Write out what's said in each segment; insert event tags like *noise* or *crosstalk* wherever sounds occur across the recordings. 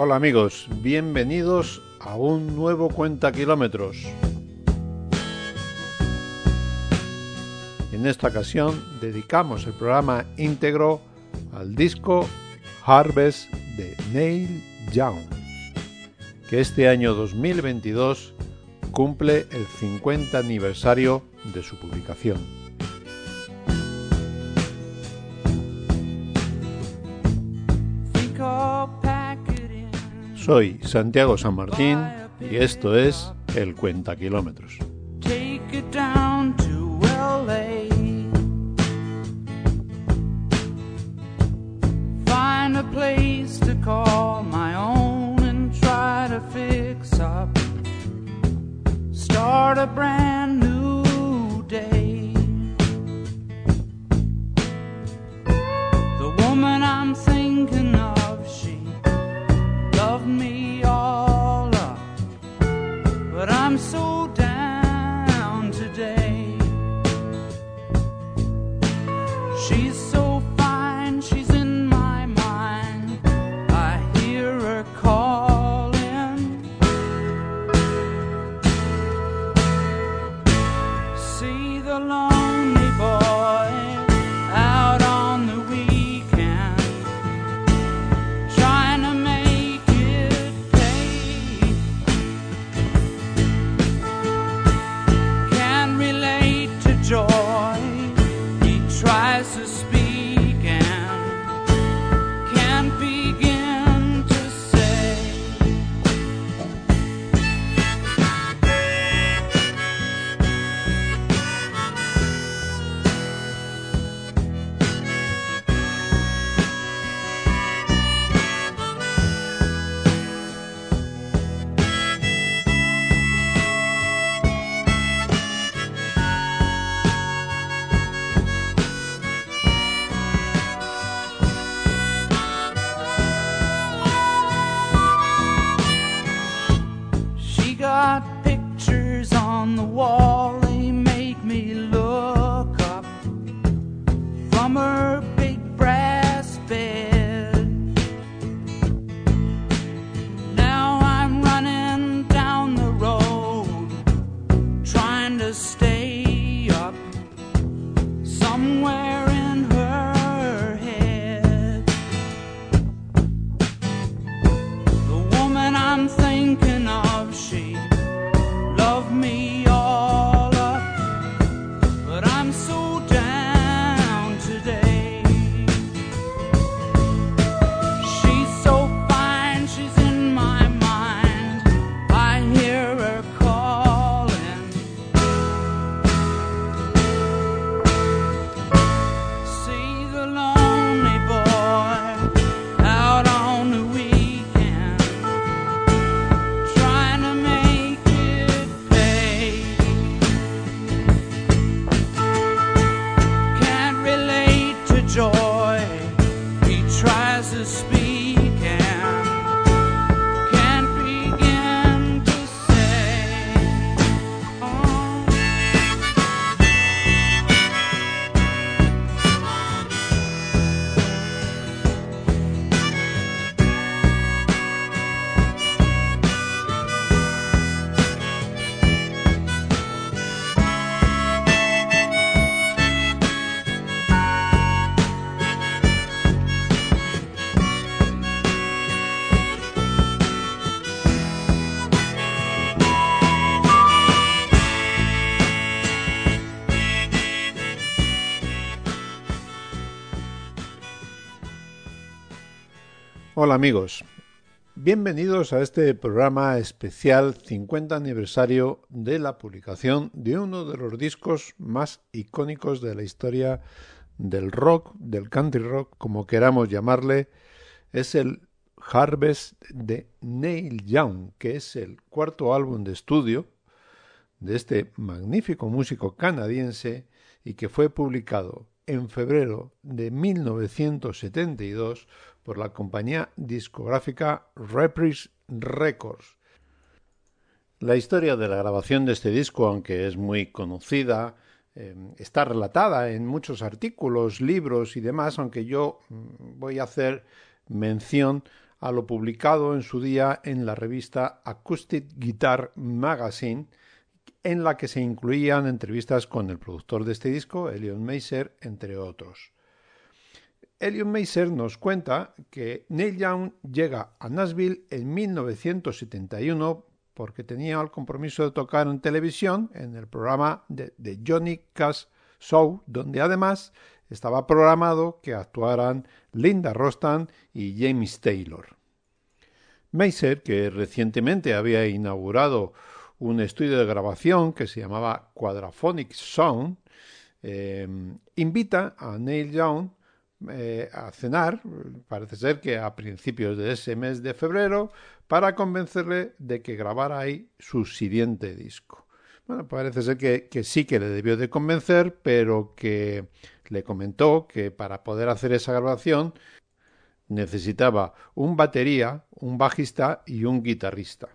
Hola amigos, bienvenidos a un nuevo Cuenta Kilómetros. En esta ocasión dedicamos el programa íntegro al disco Harvest de Neil Young, que este año 2022 cumple el 50 aniversario de su publicación. Soy Santiago San Martín y esto es El Cuenta Kilómetros. A This is Hola amigos, bienvenidos a este programa especial 50 aniversario de la publicación de uno de los discos más icónicos de la historia del rock, del country rock, como queramos llamarle, es el Harvest de Neil Young, que es el cuarto álbum de estudio de este magnífico músico canadiense y que fue publicado en febrero de 1972 por la compañía discográfica Reprise Records. La historia de la grabación de este disco, aunque es muy conocida, eh, está relatada en muchos artículos, libros y demás, aunque yo mm, voy a hacer mención a lo publicado en su día en la revista Acoustic Guitar Magazine, en la que se incluían entrevistas con el productor de este disco, Elion Meiser, entre otros. Elion Meiser nos cuenta que Neil Young llega a Nashville en 1971 porque tenía el compromiso de tocar en televisión en el programa de, Johnny Cash Show, donde además estaba programado que actuaran Linda Rostan y James Taylor. Meiser, que recientemente había inaugurado un estudio de grabación que se llamaba Quadraphonic Sound, eh, invita a Neil Young eh, a cenar, parece ser que a principios de ese mes de febrero, para convencerle de que grabara ahí su siguiente disco. Bueno, parece ser que, sí que le debió de convencer, pero que le comentó que para poder hacer esa grabación necesitaba un batería, un bajista y un guitarrista.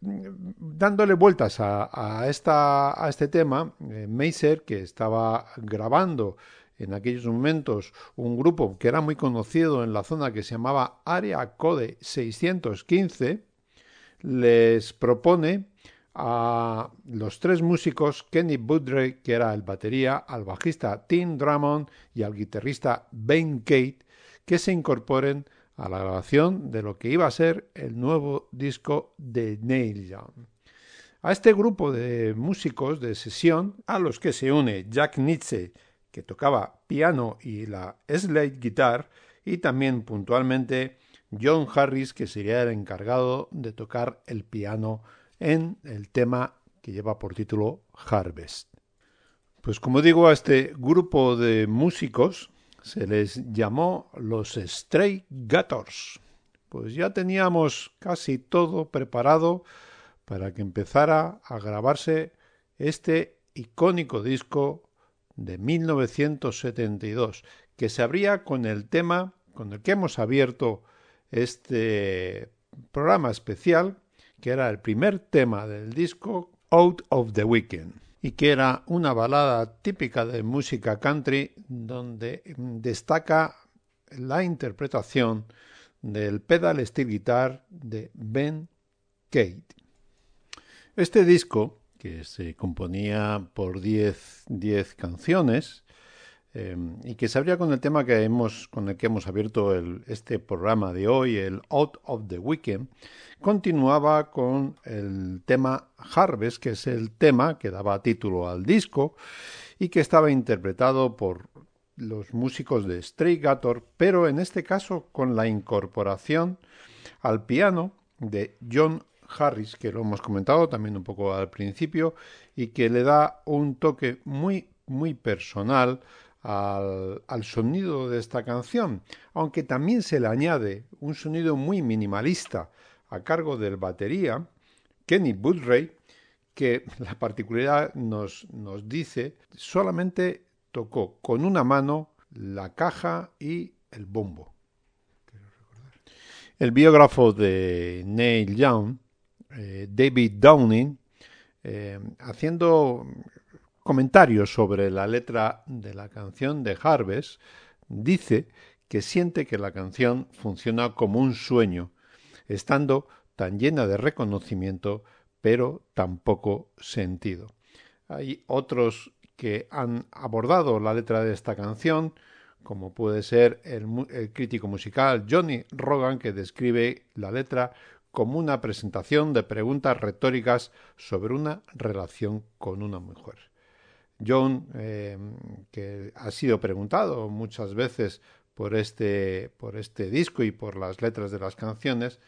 Dándole vueltas a, a este tema, eh, Meiser, que estaba grabando en aquellos momentos un grupo que era muy conocido en la zona que se llamaba Area Code 615, les propone a los tres músicos, Kenny Budre, que era el batería, al bajista Tim Drummond y al guitarrista Ben Kate, que se incorporen a la grabación de lo que iba a ser el nuevo disco de Neil Young. A este grupo de músicos de sesión, a los que se une Jack Nietzsche, que tocaba piano y la slide guitar, y también puntualmente John Harris, que sería el encargado de tocar el piano en el tema que lleva por título Harvest. Pues como digo, a este grupo de músicos se les llamó los Stray Gators. Pues ya teníamos casi todo preparado para que empezara a grabarse este icónico disco de 1972, que se abría con el tema con el que hemos abierto este programa especial, que era el primer tema del disco Out of the Weekend y que era una balada típica de música country donde destaca la interpretación del pedal steel guitar de Ben Kate. Este disco que se componía por 10 canciones em, y que se abría con el tema que hemos, con el que hemos abierto este programa de hoy, el Out of the Weekend, continuaba con el tema Harvest, que es el tema que daba título al disco y que estaba interpretado por los músicos de Stray Gator, pero en este caso con la incorporación al piano de John Harris, que lo hemos comentado también un poco al principio, y que le da un toque muy, muy personal al, al, sonido de esta canción, aunque también se le añade un sonido muy minimalista a cargo del batería, Kenny Budray, que *laughs* la particularidad nos, nos dice solamente tocó con una mano la caja y el bombo. El biógrafo de Neil Young eh, David Downing, eh, haciendo comentarios sobre la letra de la canción de Harvest, dice que siente que la canción funciona como un sueño, estando tan llena de reconocimiento, pero tan poco sentido. Hay otros que han abordado la letra de esta canción, como puede ser el, el, crítico musical Johnny Rogan, que describe la letra como una presentación de preguntas retóricas sobre una relación con una mujer. John, eh, que ha sido preguntado muchas veces por este, por este disco y por las letras de las canciones,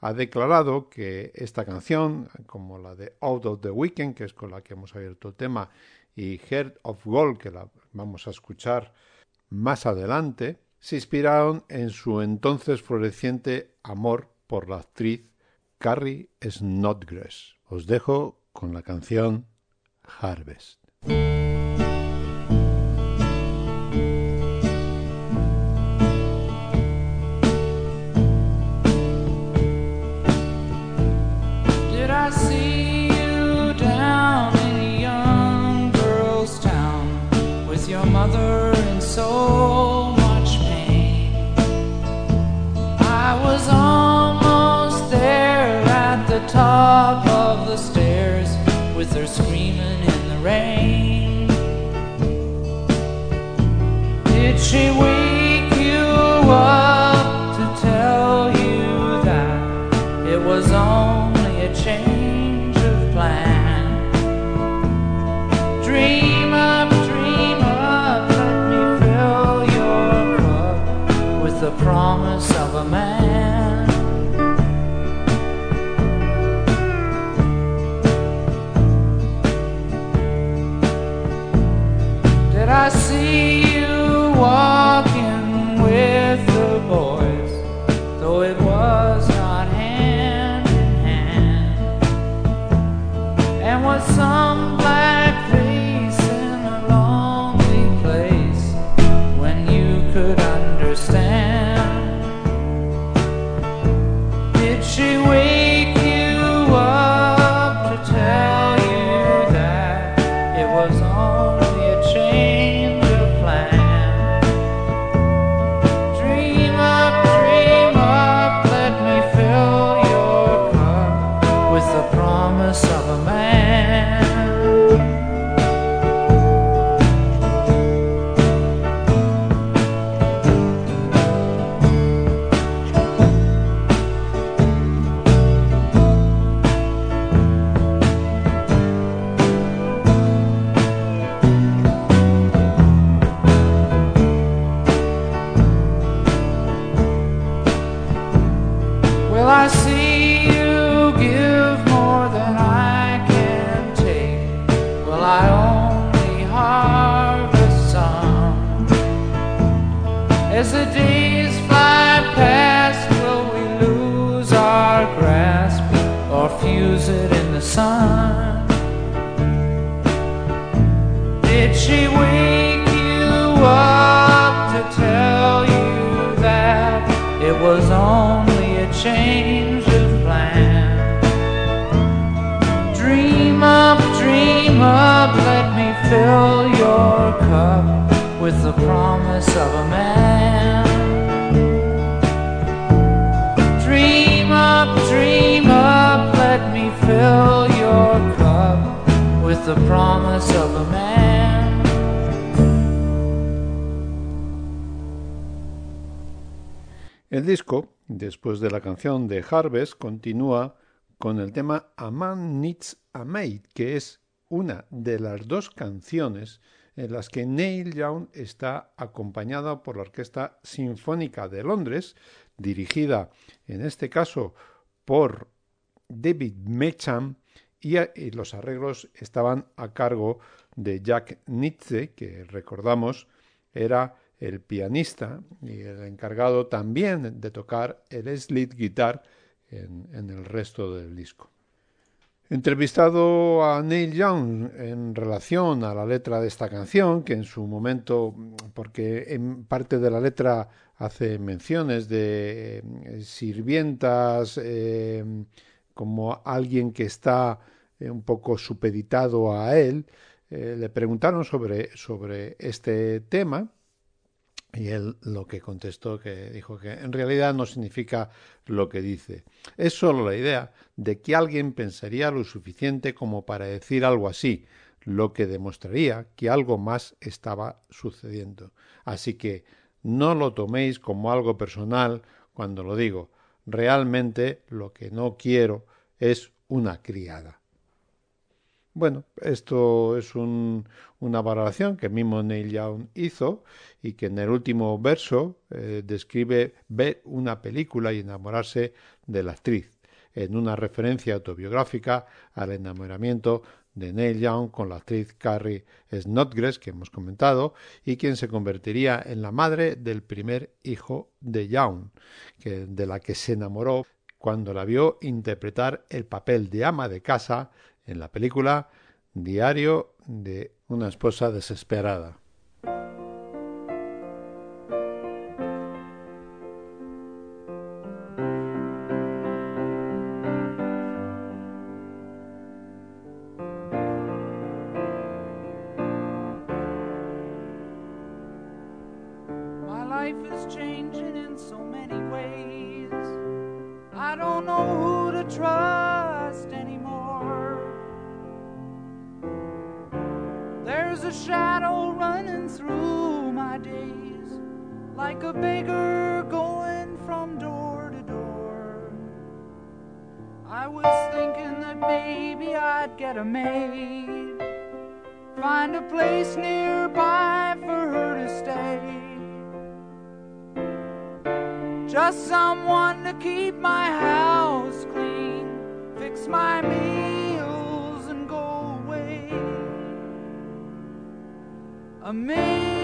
ha declarado que esta canción, como la de Out of the Weekend, que es con la que hemos abierto el tema, y Heart of Gold, que la vamos a escuchar más adelante, se inspiraron en su entonces floreciente amor por la actriz Carrie Snodgrass. Os dejo con la canción Harvest. De Harvest, continúa con el tema A Man Needs a Maid, que es una de las dos canciones en las que Neil Young está acompañado por la Orquesta Sinfónica de Londres, dirigida en este caso por David Mecham, y, y los arreglos estaban a cargo de Jack Nietzsche, que recordamos era el pianista y el encargado también de tocar el slide guitar en, el resto del disco. Entrevistado a Neil Young en relación a la letra de esta canción, que en su momento, porque en parte de la letra hace menciones de eh, sirvientas eh, como alguien que está eh, un poco supeditado a él, le preguntaron sobre, sobre este tema y él lo que contestó que dijo que en realidad no significa lo que dice. Es solo la idea de que alguien pensaría lo suficiente como para decir algo así, lo que demostraría que algo más estaba sucediendo. Así que no lo toméis como algo personal cuando lo digo. Realmente lo que no quiero es una criada. Bueno, esto es un, una valoración que mismo Neil Young hizo y que en el último verso eh, describe ver una película y enamorarse de la actriz, en una referencia autobiográfica al enamoramiento de Neil Young con la actriz Carrie Snodgrass que hemos comentado y quien se convertiría en la madre del primer hijo de Young, que, de la que se enamoró cuando la vio interpretar el papel de ama de casa en la película Diario de una esposa desesperada. Through my days like a beggar going from door to door. I was thinking that maybe I'd get a maid, find a place nearby for her to stay. Just someone to keep my house clean, fix my meals, A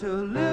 to live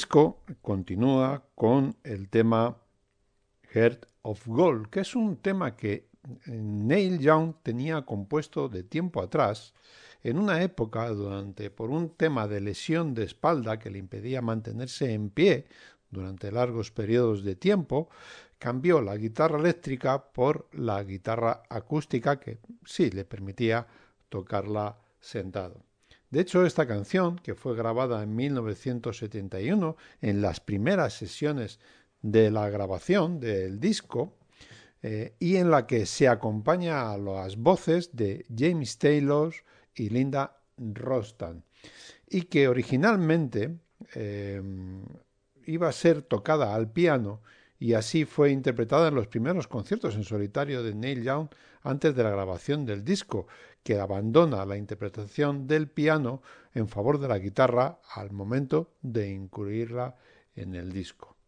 disco continúa con el tema Heart of Gold, que es un tema que Neil Young tenía compuesto de tiempo atrás, en una época durante por un tema de lesión de espalda que le impedía mantenerse en pie durante largos periodos de tiempo, cambió la guitarra eléctrica por la guitarra acústica que sí le permitía tocarla sentado. De hecho, esta canción, que fue grabada en 1971 en las primeras sesiones de la grabación del disco, eh, y en la que se acompaña a las voces de James Taylor y Linda Rostan, y que originalmente eh, iba a ser tocada al piano y así fue interpretada en los primeros conciertos en solitario de Neil Young antes de la grabación del disco, que abandona la interpretación del piano en favor de la guitarra al momento de incluirla en el disco.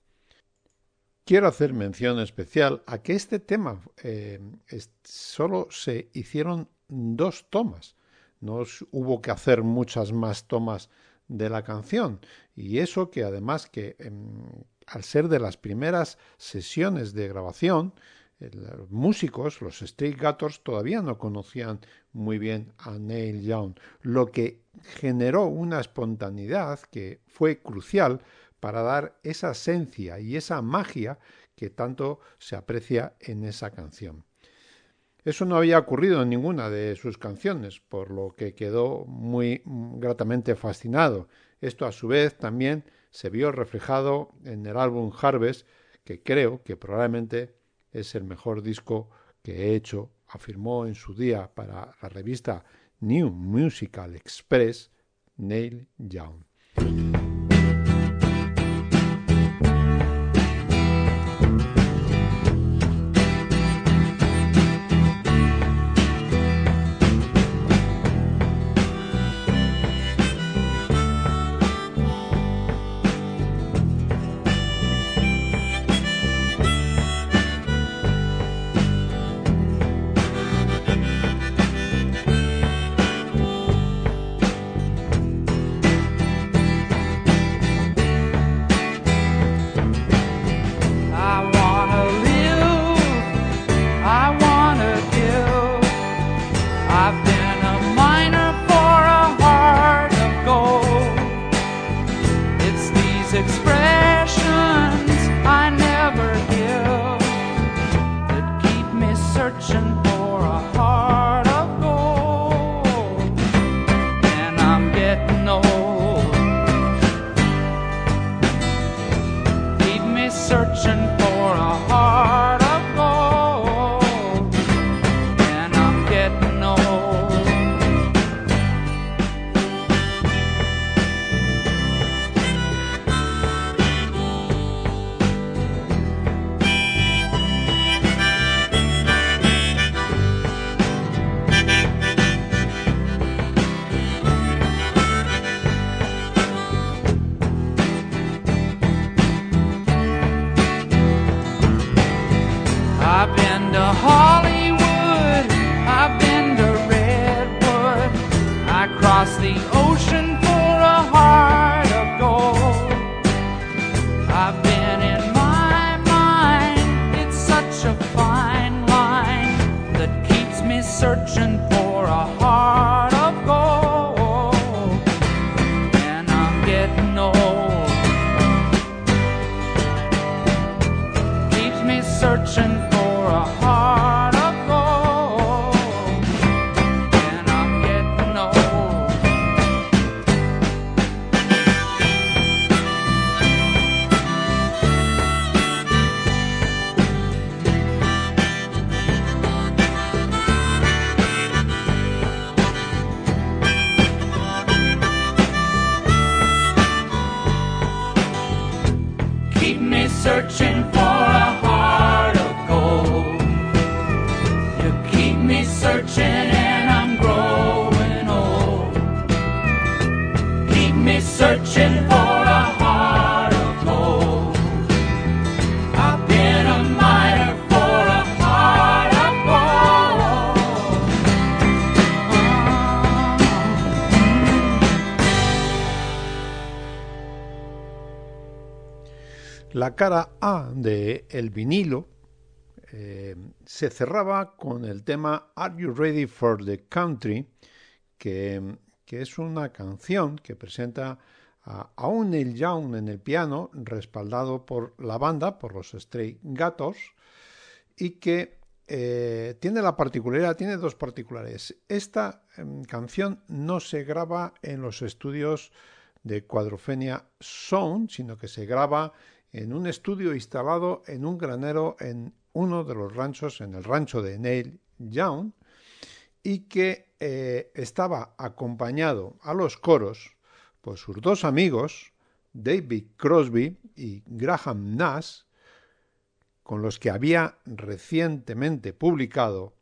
Quiero hacer mención especial a que este tema eh, solo se hicieron dos tomas, no hubo que hacer muchas más tomas de la canción y eso que además que eh, al ser de las primeras sesiones de grabación los músicos, los Street Gators, todavía no conocían muy bien a Neil Young, lo que generó una espontaneidad que fue crucial para dar esa esencia y esa magia que tanto se aprecia en esa canción. Eso no había ocurrido en ninguna de sus canciones, por lo que quedó muy gratamente fascinado. Esto a su vez también se vio reflejado en el álbum Harvest, que creo que probablemente es el mejor disco que he hecho, afirmó en su día para la revista New Musical Express Neil Young. Cara A de el vinilo eh, se cerraba con el tema Are You Ready for the Country, que, es una canción que presenta a, un Neil Young en el piano, respaldado por la banda, por los Stray Gatos, y que eh, tiene la particularidad, tiene dos particulares. Esta em, canción no se graba en los estudios de Cuadrofenia Sound, sino que se graba en un estudio instalado en un granero en uno de los ranchos, en el rancho de Neil Young, y que eh, estaba acompañado a los coros por sus dos amigos, David Crosby y Graham Nash, con los que había recientemente publicado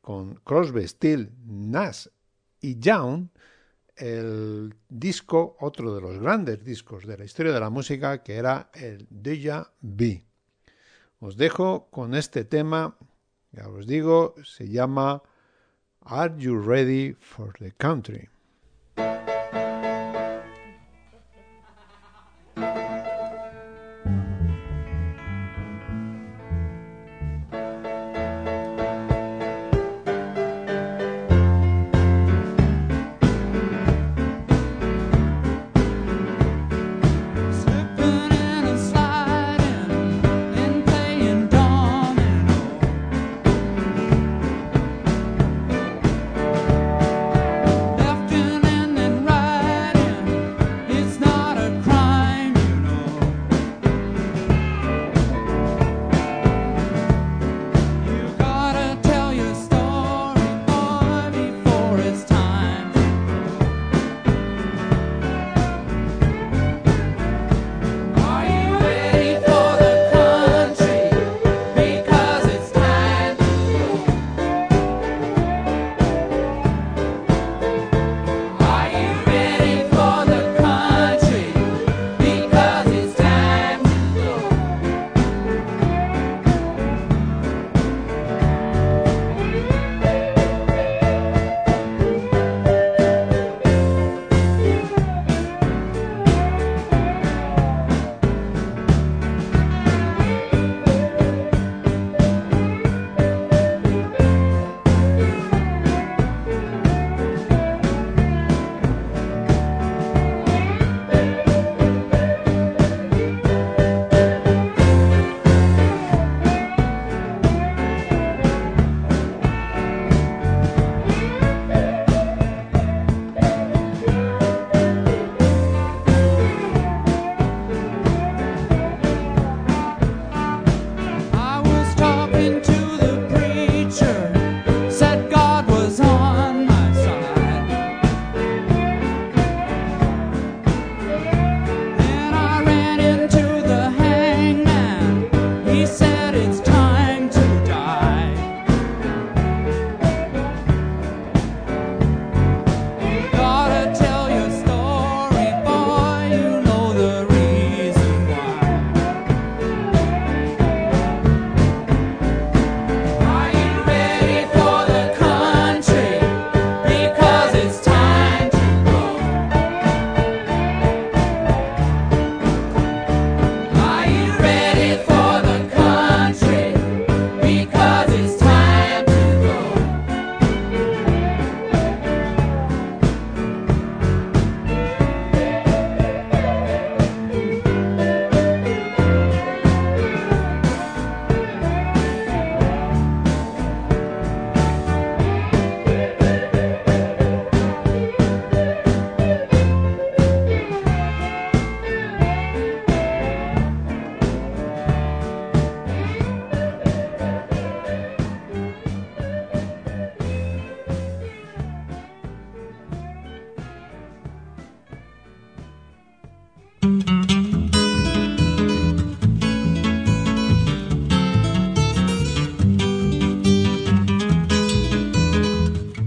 con Crosby, Steele, Nash y Young el disco, otro de los grandes discos de la historia de la música, que era el Deja Vu. Os dejo con este tema, ya os digo, se llama Are You Ready for the Country?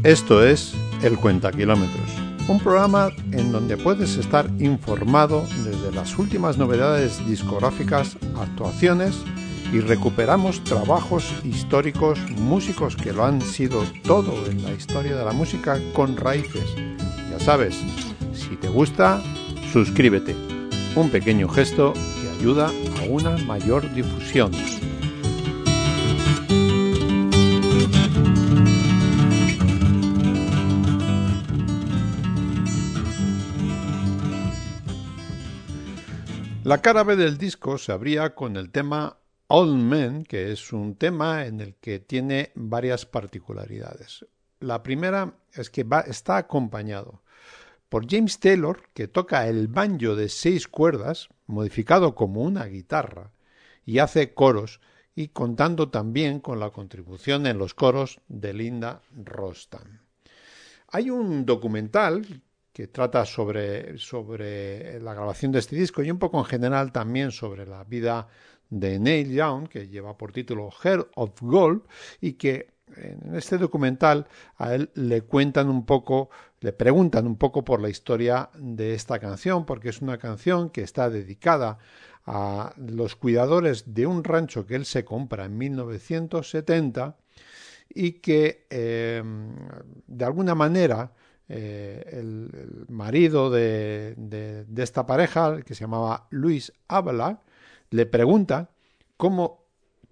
Esto es El Cuenta Kilómetros, un programa en donde puedes estar informado desde las últimas novedades discográficas, actuaciones y recuperamos trabajos históricos, músicos que lo han sido todo en la historia de la música con raíces. Ya sabes, si te gusta, suscríbete. Un pequeño gesto que ayuda a una mayor difusión. La cara B del disco se abría con el tema Old Men, que es un tema en el que tiene varias particularidades. La primera es que está acompañado por James Taylor, que toca el banjo de seis cuerdas, modificado como una guitarra, y hace coros, y contando también con la contribución en los coros de Linda Rostam. Hay un documental que trata sobre, sobre la grabación de este disco y un poco en general también sobre la vida de Neil Young, que lleva por título Heart of Gold, y que en este documental a él le cuentan un poco, le preguntan un poco por la historia de esta canción, porque es una canción que está dedicada a los cuidadores de un rancho que él se compra en 1970 y que eh, de alguna manera eh, el, marido de, de, esta pareja, que se llamaba Luis Ábala, le pregunta cómo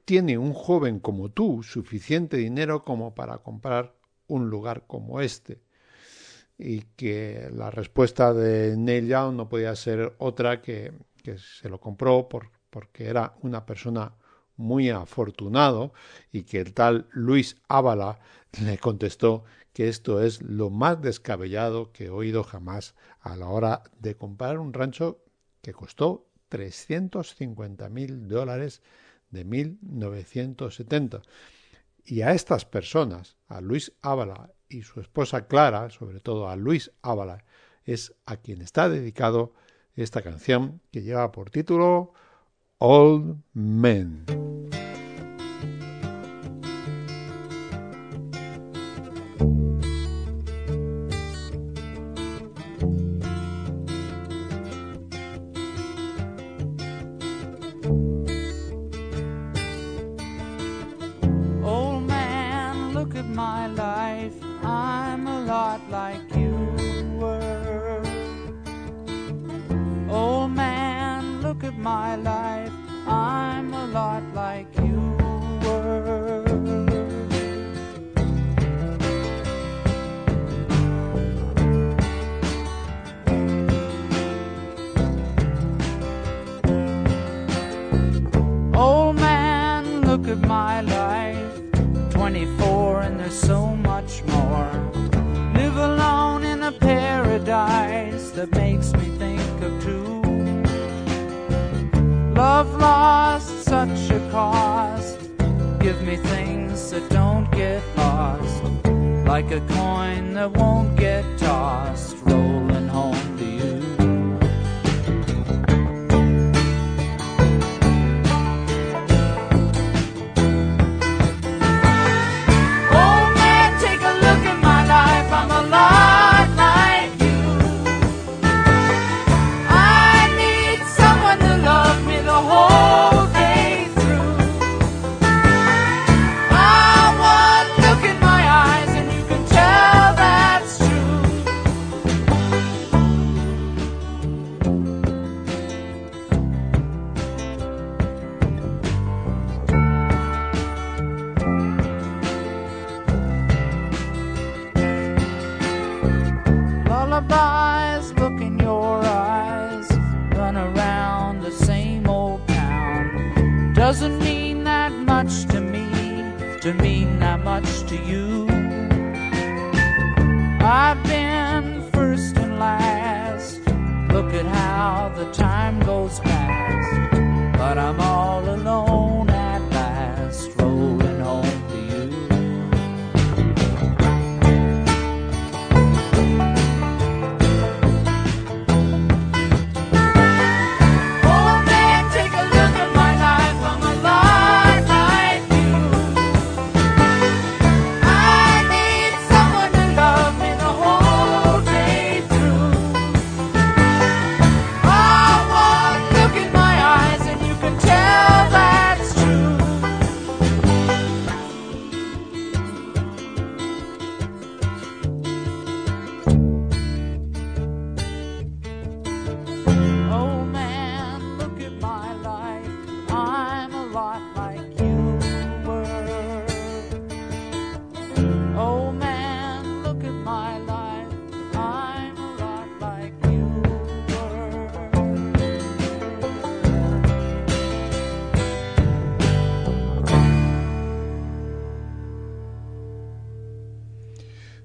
tiene un joven como tú suficiente dinero como para comprar un lugar como este. Y que la respuesta de Neil Young no podía ser otra que, que se lo compró por, porque era una persona muy afortunado y que el tal Luis Ábala le contestó que esto es lo más descabellado que he oído jamás a la hora de comprar un rancho que costó 350 mil dólares de 1970. Y a estas personas, a Luis Ábala y su esposa Clara, sobre todo a Luis Ábala, es a quien está dedicado esta canción que lleva por título Old Men.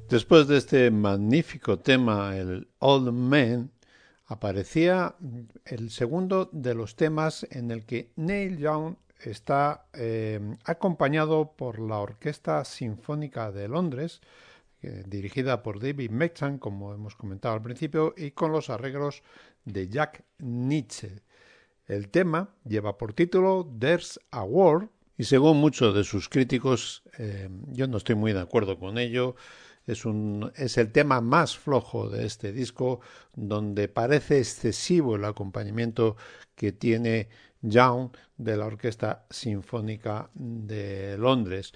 Después de este magnífico tema, el Old Man, aparecía el segundo de los temas en el que Neil Young está eh, acompañado por la Orquesta Sinfónica de Londres, dirigida por David Mechan, como hemos comentado al principio, y con los arreglos de Jack Nietzsche. El tema lleva por título There's a War y según muchos de sus críticos, eh, yo no estoy muy de acuerdo con ello, es, un, es el tema más flojo de este disco, donde parece excesivo el acompañamiento que tiene Young de la Orquesta Sinfónica de Londres.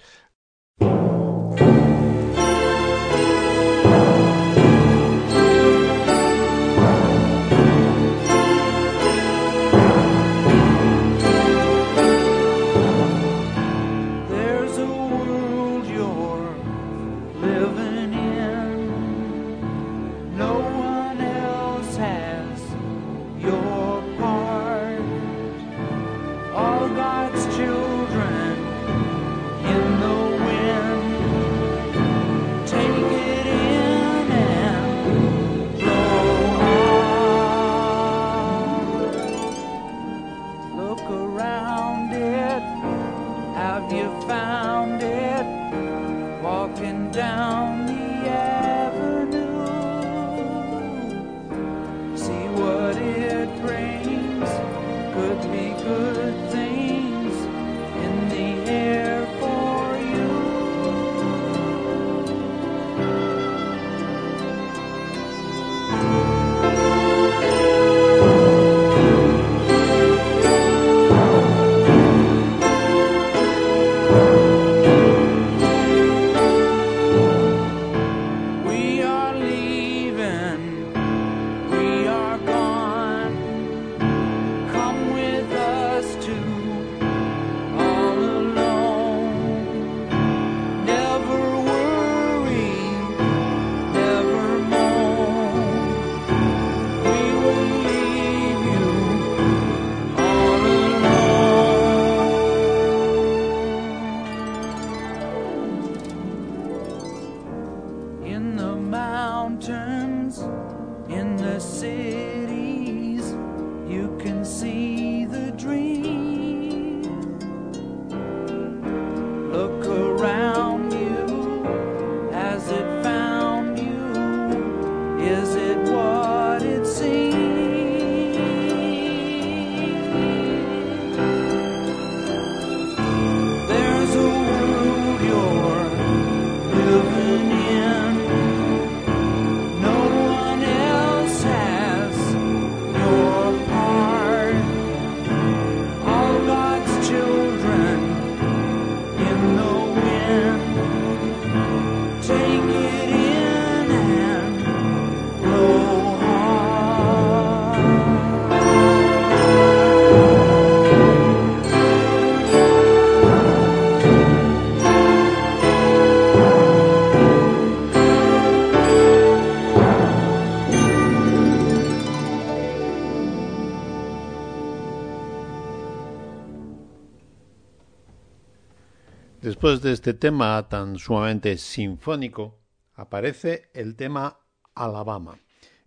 Después de este tema tan sumamente sinfónico, aparece el tema Alabama.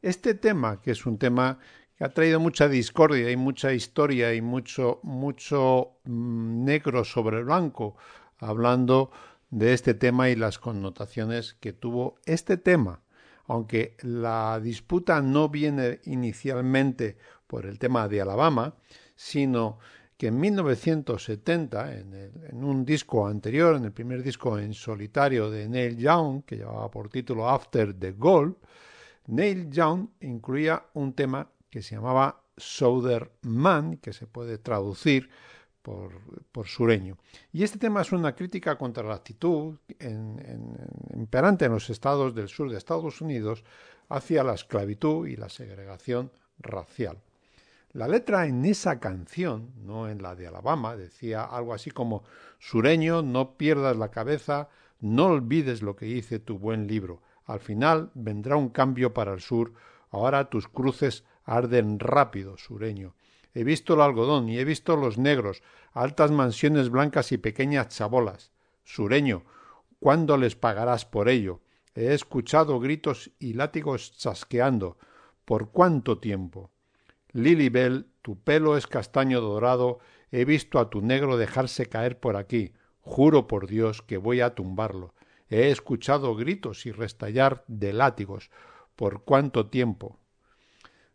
Este tema, que es un tema que ha traído mucha discordia y mucha historia y mucho, mucho mm, negro sobre blanco, hablando de este tema y las connotaciones que tuvo este tema. Aunque la disputa no viene inicialmente por el tema de Alabama, sino que en 1970, en, un disco anterior, en el primer disco en solitario de Neil Young, que llevaba por título After the Goal, Neil Young incluía un tema que se llamaba Southern Man, que se puede traducir por, sureño. Y este tema es una crítica contra la actitud imperante en los estados del sur de Estados Unidos hacia la esclavitud y la segregación racial. La letra en esa canción, no en la de Alabama, decía algo así como Sureño, no pierdas la cabeza, no olvides lo que hice tu buen libro. Al final vendrá un cambio para el sur, ahora tus cruces arden rápido, sureño. He visto el algodón y he visto los negros, altas mansiones blancas y pequeñas chabolas. Sureño, ¿cuándo les pagarás por ello? He escuchado gritos y látigos chasqueando. ¿Por cuánto tiempo? Lilibel, tu pelo es castaño dorado, he visto a tu negro dejarse caer por aquí. Juro por Dios que voy a tumbarlo. He escuchado gritos y restallar de látigos. ¿Por cuánto tiempo?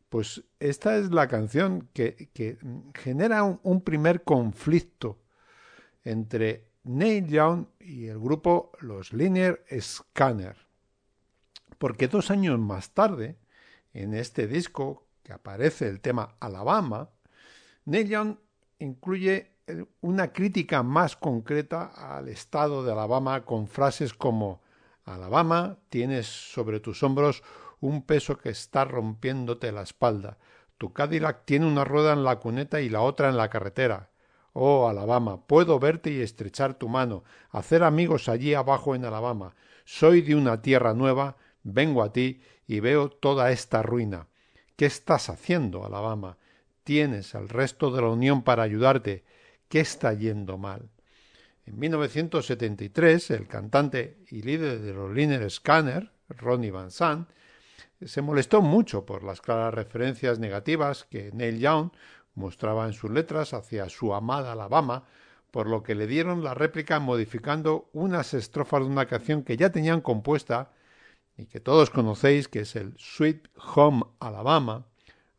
Pues esta es la canción que, genera un, un, primer conflicto entre Neil Young y el grupo Los Linear Scanner. Porque dos años más tarde, en este disco que aparece el tema Alabama, Neil Young incluye una crítica más concreta al estado de Alabama con frases como Alabama, tienes sobre tus hombros un peso que está rompiéndote la espalda. Tu Cadillac tiene una rueda en la cuneta y la otra en la carretera. Oh, Alabama, puedo verte y estrechar tu mano, hacer amigos allí abajo en Alabama. Soy de una tierra nueva, vengo a ti y veo toda esta ruina. ¿Qué estás haciendo, Alabama? Tienes al resto de la Unión para ayudarte. ¿Qué está yendo mal? En 1973, el cantante y líder de los Liner Scanner, Ronnie Van Sant, se molestó mucho por las claras referencias negativas que Neil Young mostraba en sus letras hacia su amada Alabama, por lo que le dieron la réplica modificando unas estrofas de una canción que ya tenían compuesta y que todos conocéis, que es el Sweet Home Alabama,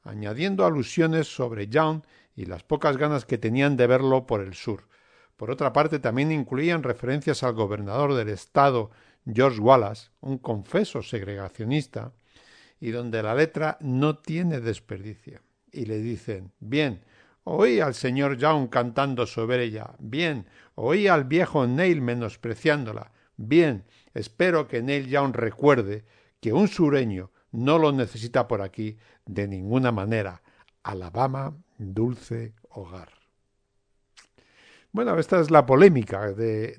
añadiendo alusiones sobre Young y las pocas ganas que tenían de verlo por el sur. Por otra parte, también incluían referencias al gobernador del estado, George Wallace, un confeso segregacionista, y donde la letra no tiene desperdicio. Y le dicen, bien, oí al señor Young cantando sobre ella, bien, oí al viejo Neil menospreciándola, bien, espero que Neil Young recuerde que un sureño no lo necesita por aquí de ninguna manera. Alabama, dulce hogar. Bueno, esta es la polémica de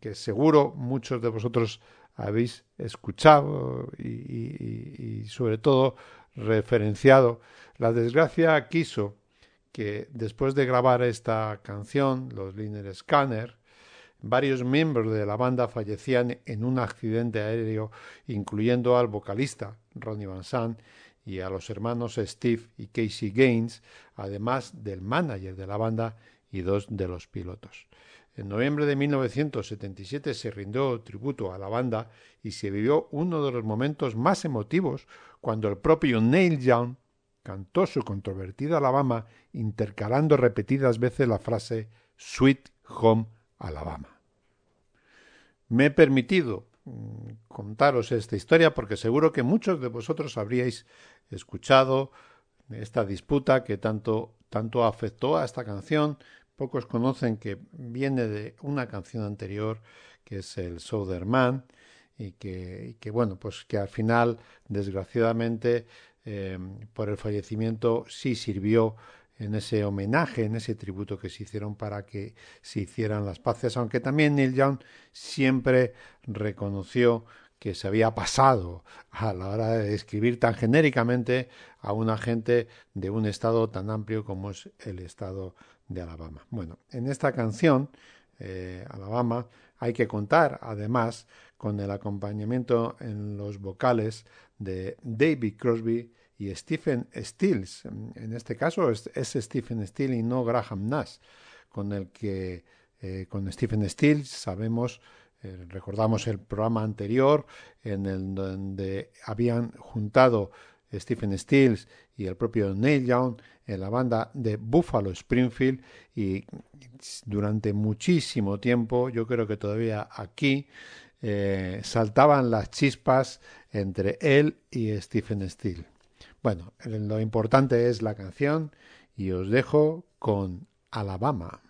que seguro muchos de vosotros habéis escuchado y, sobre todo referenciado. La desgracia quiso que después de grabar esta canción, los Liner Scanner, varios miembros de la banda fallecían en un accidente aéreo, incluyendo al vocalista Ronnie Van Sant y a los hermanos Steve y Casey Gaines, además del manager de la banda y dos de los pilotos. En noviembre de 1977 se rindió tributo a la banda y se vivió uno de los momentos más emotivos cuando el propio Neil Young cantó su controvertida Alabama intercalando repetidas veces la frase Sweet Home Alabama. Me he permitido mm, contaros esta historia porque seguro que muchos de vosotros habríais escuchado esta disputa que tanto, tanto afectó a esta canción Pocos conocen que viene de una canción anterior que es el Southern Man y que, que bueno, pues que al final, desgraciadamente, eh, por el fallecimiento sí sirvió en ese homenaje, en ese tributo que se hicieron para que se hicieran las paces, aunque también Neil Young siempre reconoció que se había pasado a la hora de escribir tan genéricamente a una gente de un estado tan amplio como es el estado de Alabama. Bueno, en esta canción, eh, Alabama, hay que contar además con el acompañamiento en los vocales de David Crosby y Stephen Stills. En este caso es, Stephen Stills y no Graham Nash, con el que eh, con Stephen Stills sabemos eh, recordamos el programa anterior en el donde habían juntado Stephen Stills y el propio Neil Young en la banda de Buffalo Springfield y durante muchísimo tiempo, yo creo que todavía aquí, eh, saltaban las chispas entre él y Stephen Stills. Bueno, lo importante es la canción y os dejo con Alabama.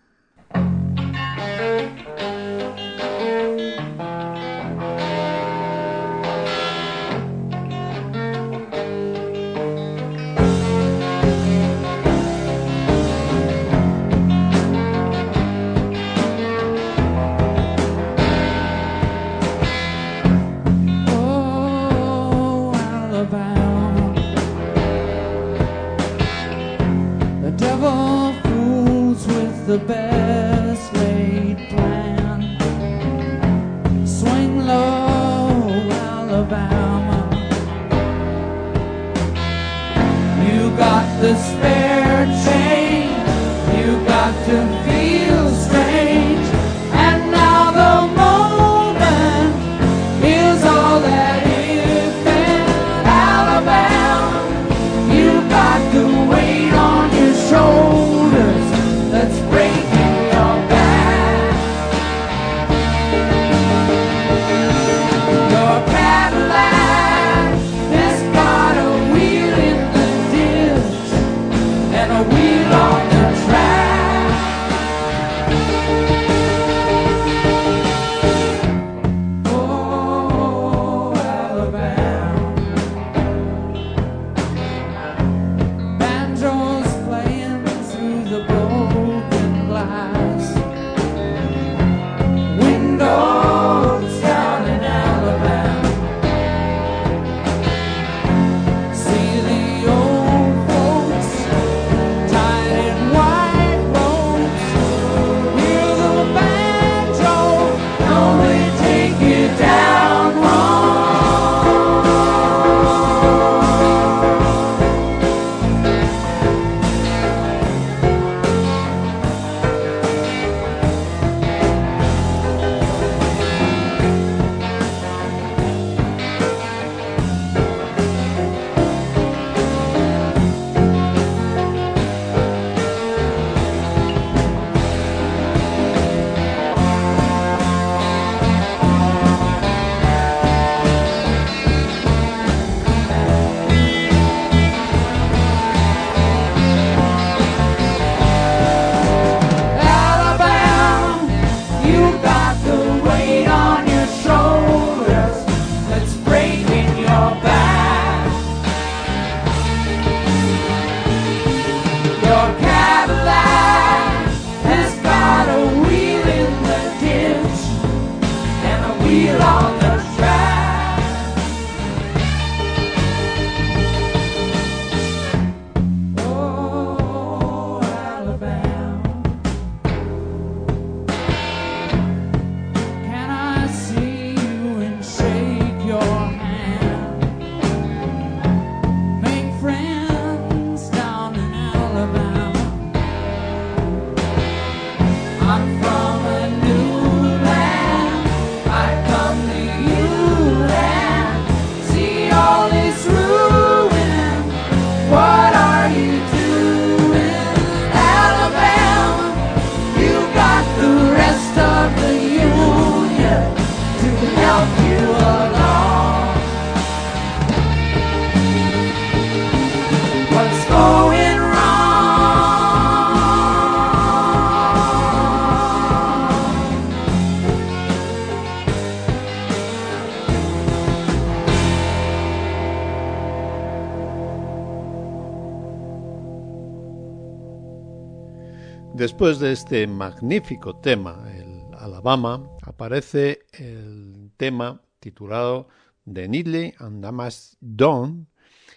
Después de este magnífico tema, el Alabama, aparece el tema titulado The Needle and Damas Dawn,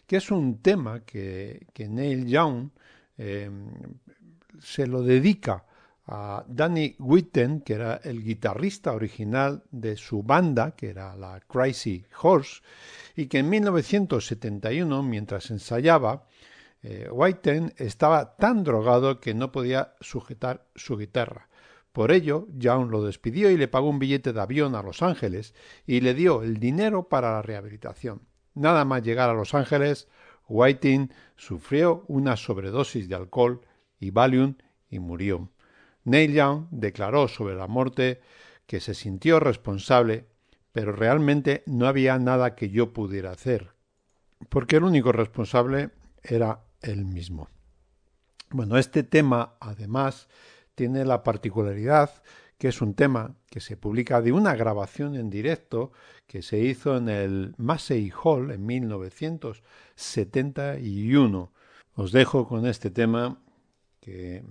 que es un tema que, Neil Young eh, se lo dedica a Danny Whitten, que era el guitarrista original de su banda, que era la Crazy Horse, y que en 1971, mientras ensayaba, eh, estaba tan drogado que no podía sujetar su guitarra. Por ello, Young lo despidió y le pagó un billete de avión a Los Ángeles y le dio el dinero para la rehabilitación. Nada más llegar a Los Ángeles, Whiting sufrió una sobredosis de alcohol y Valium y murió. Neil Young declaró sobre la muerte que se sintió responsable, pero realmente no había nada que yo pudiera hacer, porque el único responsable era él mismo. Bueno, este tema, además, tiene la particularidad que es un tema que se publica de una grabación en directo que se hizo en el Massey Hall en 1971. Os dejo con este tema que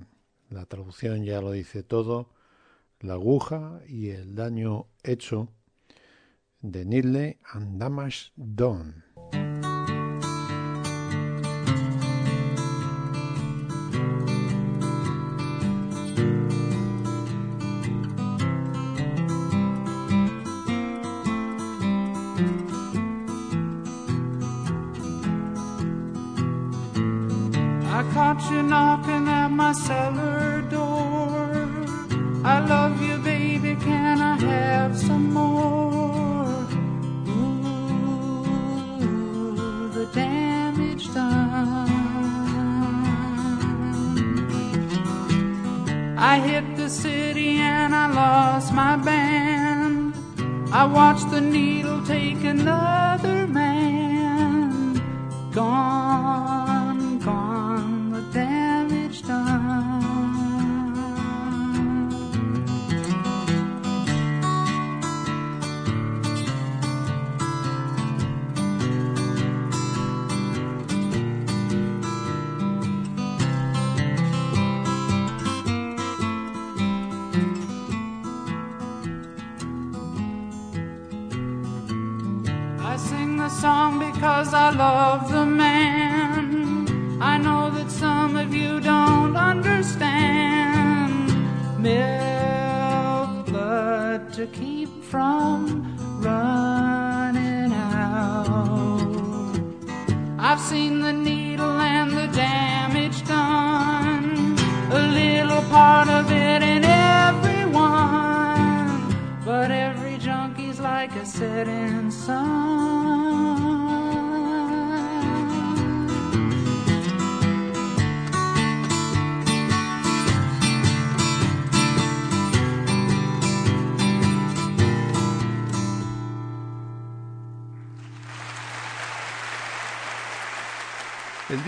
la traducción ya lo dice todo, la aguja y el daño hecho de Needle and Damage Done. My cellar door. I love you, baby, can I have some more? Ooh, the damage done. I hit the city and I lost my band. I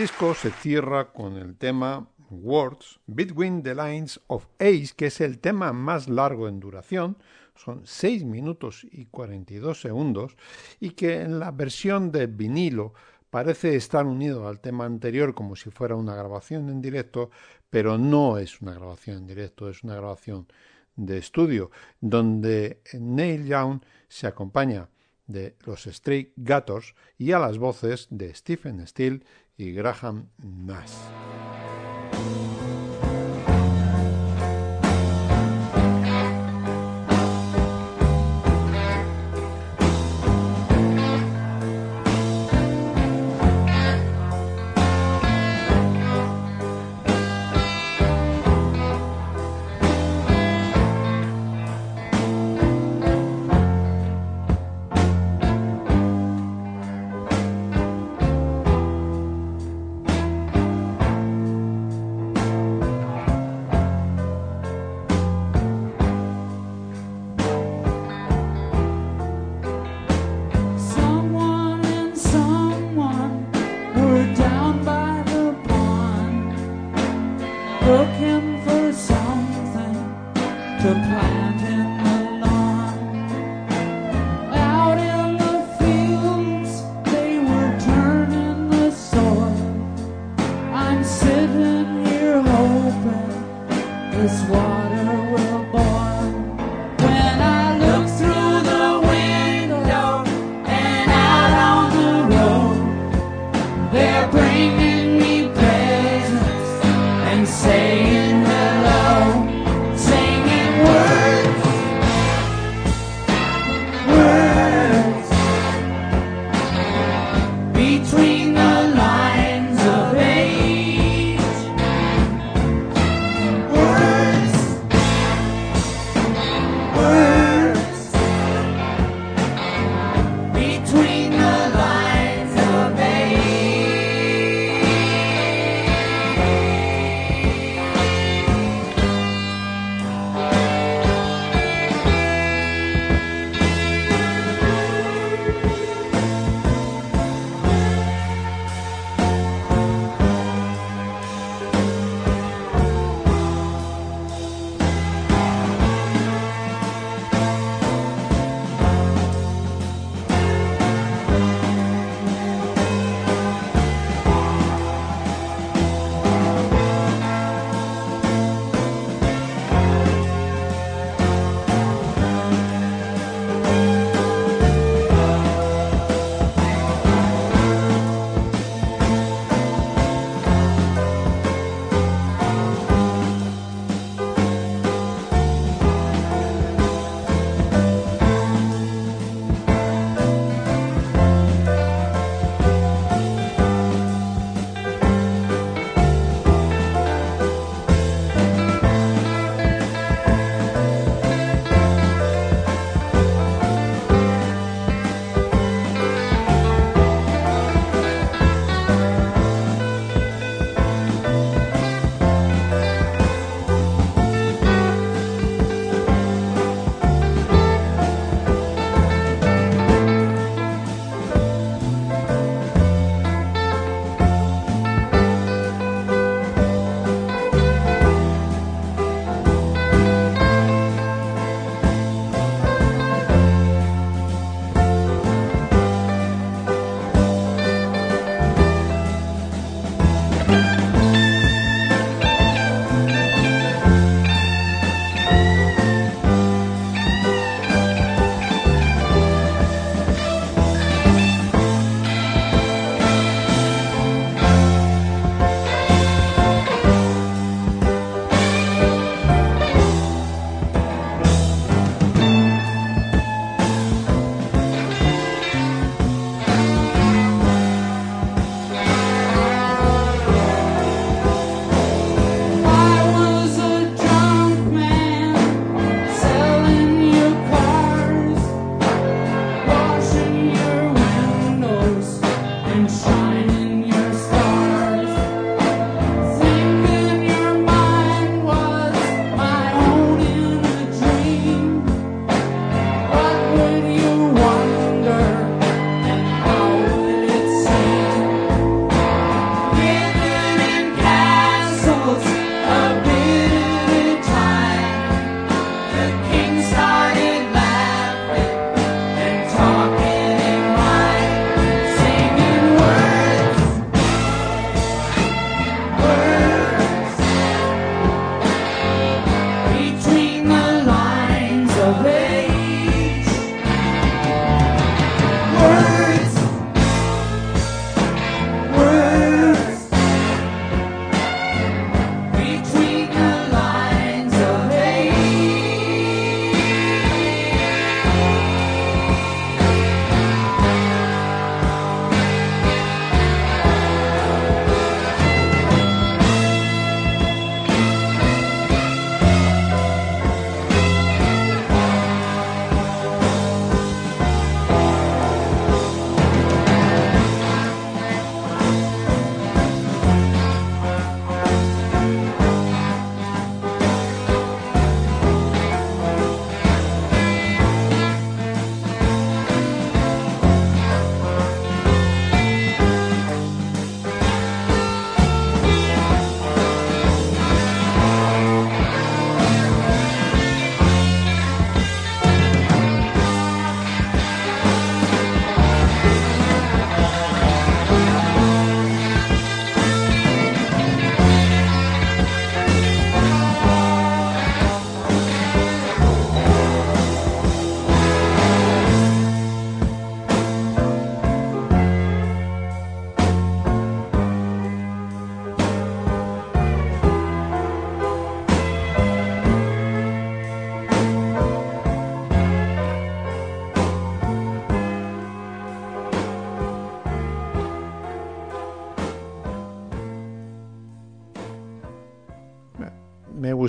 disco se cierra con el tema Words Between the Lines of Ace, que es el tema más largo en duración, son 6 minutos y 42 segundos, y que en la versión de vinilo parece estar unido al tema anterior como si fuera una grabación en directo, pero no es una grabación en directo, es una grabación de estudio, donde Neil Young se acompaña de los Stray Gators y a las voces de Stephen Steele y Graham Nash.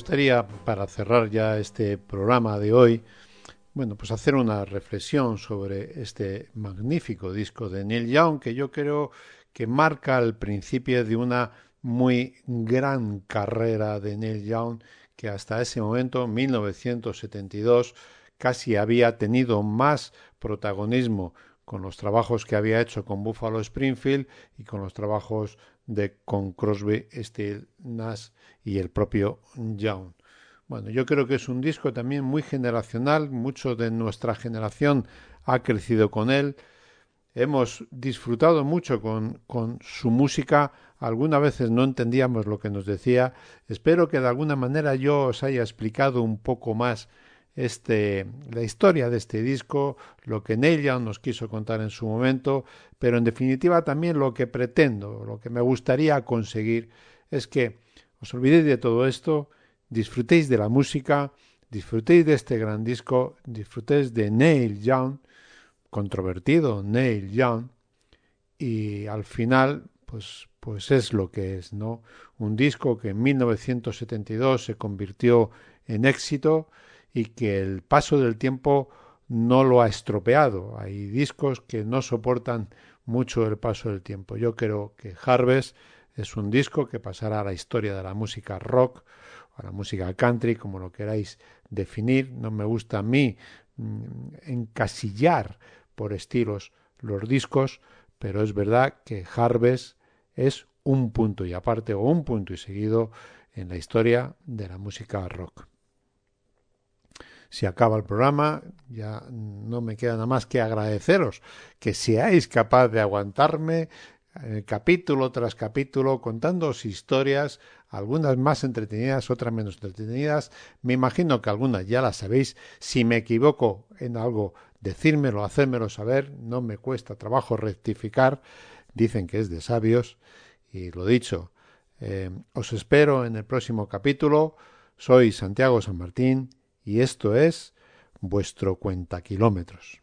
Gustaría, para cerrar ya este programa de hoy, bueno, pues hacer una reflexión sobre este magnífico disco de Neil Young que yo creo que marca el principio de una muy gran carrera de Neil Young que hasta ese momento, 1972, casi había tenido más protagonismo con los trabajos que había hecho con Buffalo Springfield y con los trabajos de con Crosby, Nash y el propio Young. Bueno, yo creo que es un disco también muy generacional, mucho de nuestra generación ha crecido con él, hemos disfrutado mucho con, con su música, algunas veces no entendíamos lo que nos decía, espero que de alguna manera yo os haya explicado un poco más este, la historia de este disco, lo que Neil nos quiso contar en su momento, pero en definitiva también lo que pretendo, lo que me gustaría conseguir es que os olvidéis de todo esto, disfrutéis de la música, disfrutéis de este gran disco, disfrutéis de Neil Young, controvertido Neil Young, y al final, pues, pues es lo que es, ¿no? Un disco que en 1972 se convirtió en éxito, y que el paso del tiempo no lo ha estropeado. Hay discos que no soportan mucho el paso del tiempo. Yo creo que Harvest es un disco que pasará a la historia de la música rock o a la música country, como lo queráis definir. No me gusta a mí mm, encasillar por estilos los discos, pero es verdad que Harvest es un punto y aparte o un punto y seguido en la historia de la música rock se acaba el programa, ya no me queda nada más que agradeceros que seáis capaz de aguantarme eh, capítulo tras capítulo contándoos historias, algunas más entretenidas, otras menos entretenidas. Me imagino que algunas ya las sabéis. Si me equivoco en algo, decírmelo, hacérmelo saber. No me cuesta trabajo rectificar. Dicen que es de sabios. Y lo dicho, eh, os espero en el próximo capítulo. Soy Santiago San Martín y esto es vuestro cuenta kilómetros.